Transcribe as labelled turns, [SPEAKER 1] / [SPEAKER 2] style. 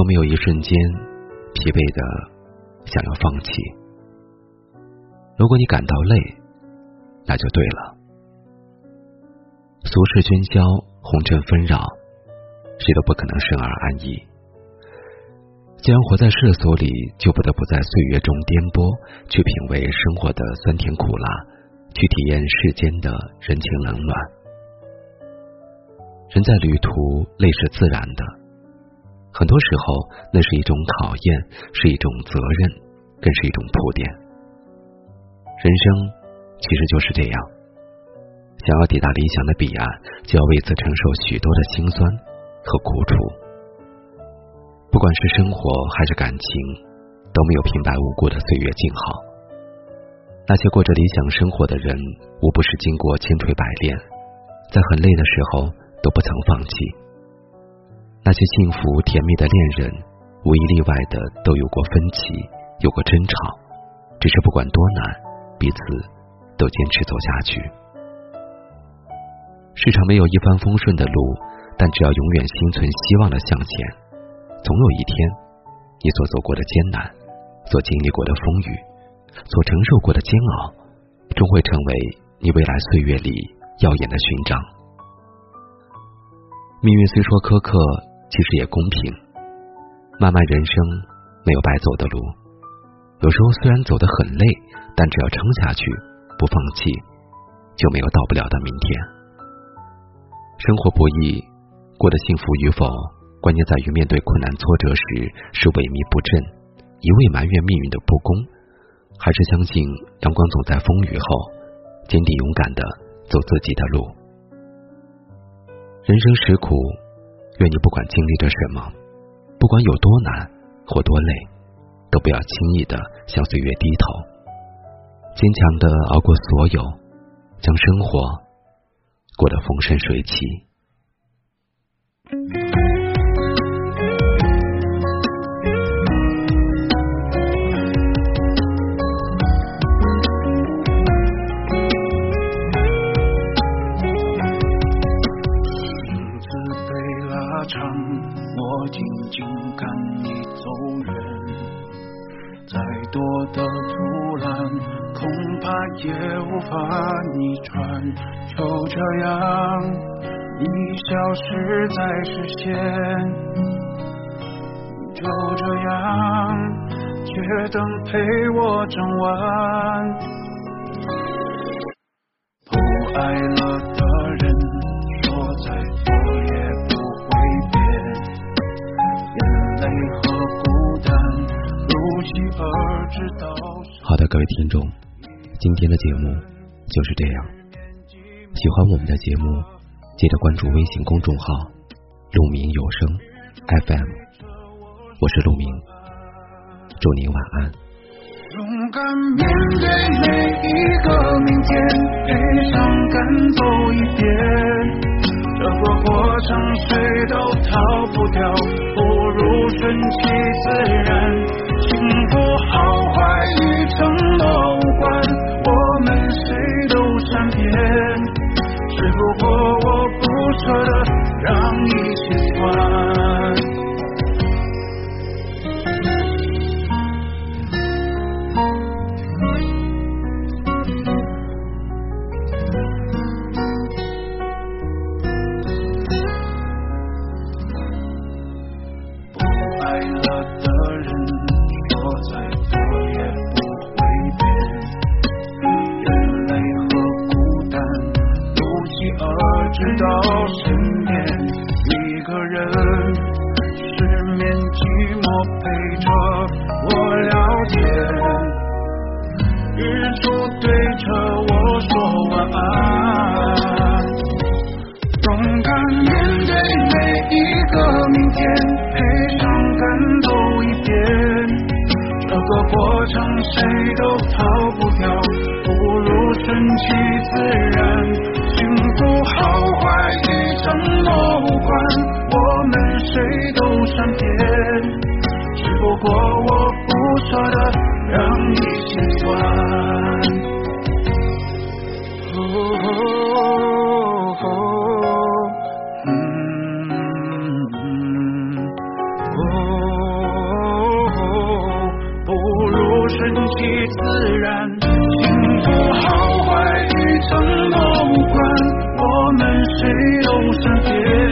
[SPEAKER 1] 都没有一瞬间疲惫的想要放弃？如果你感到累，那就对了。俗世喧嚣，红尘纷扰，谁都不可能生而安逸。既然活在世俗里，就不得不在岁月中颠簸，去品味生活的酸甜苦辣，去体验世间的人情冷暖。人在旅途，累是自然的。很多时候，那是一种考验，是一种责任，更是一种铺垫。人生其实就是这样，想要抵达理想的彼岸，就要为此承受许多的辛酸和苦楚。不管是生活还是感情，都没有平白无故的岁月静好。那些过着理想生活的人，无不是经过千锤百炼，在很累的时候都不曾放弃。那些幸福甜蜜的恋人，无一例外的都有过分歧，有过争吵，只是不管多难，彼此都坚持走下去。世上没有一帆风顺的路，但只要永远心存希望的向前，总有一天，你所走过的艰难，所经历过的风雨，所承受过的煎熬，终会成为你未来岁月里耀眼的勋章。命运虽说苛刻。其实也公平，漫漫人生没有白走的路，有时候虽然走得很累，但只要撑下去，不放弃，就没有到不了的明天。生活不易，过得幸福与否，关键在于面对困难挫折时是萎靡不振，一味埋怨命运的不公，还是相信阳光总在风雨后，坚定勇敢的走自己的路。人生实苦。愿你不管经历着什么，不管有多难或多累，都不要轻易的向岁月低头，坚强的熬过所有，将生活过得风生水起。
[SPEAKER 2] 我静静看你走远再多的阻拦恐怕也无法逆转。就这样你消失在视线就这样街灯陪我整晚。好
[SPEAKER 1] 的，各位听众。今天的节目就是这样。喜欢我们的节目，记得关注微信公众号“鹿鸣有声 FM”。我是鹿鸣，祝您晚安。
[SPEAKER 2] 勇敢面对每一个明天，悲伤赶走一遍。这个过程谁都逃不掉，不如顺其自然。直到深夜，一个人失眠寂寞陪着我聊天，日出对着我说晚安，勇敢面对每一个明天，陪伤感走一遍，这个过程谁都逃不掉，不如顺其自然。幸福好坏与承诺无关，我们谁都善变，只不过我不舍得让你心酸。哦，不如顺其自然。幸福好坏与承诺。谁都是天。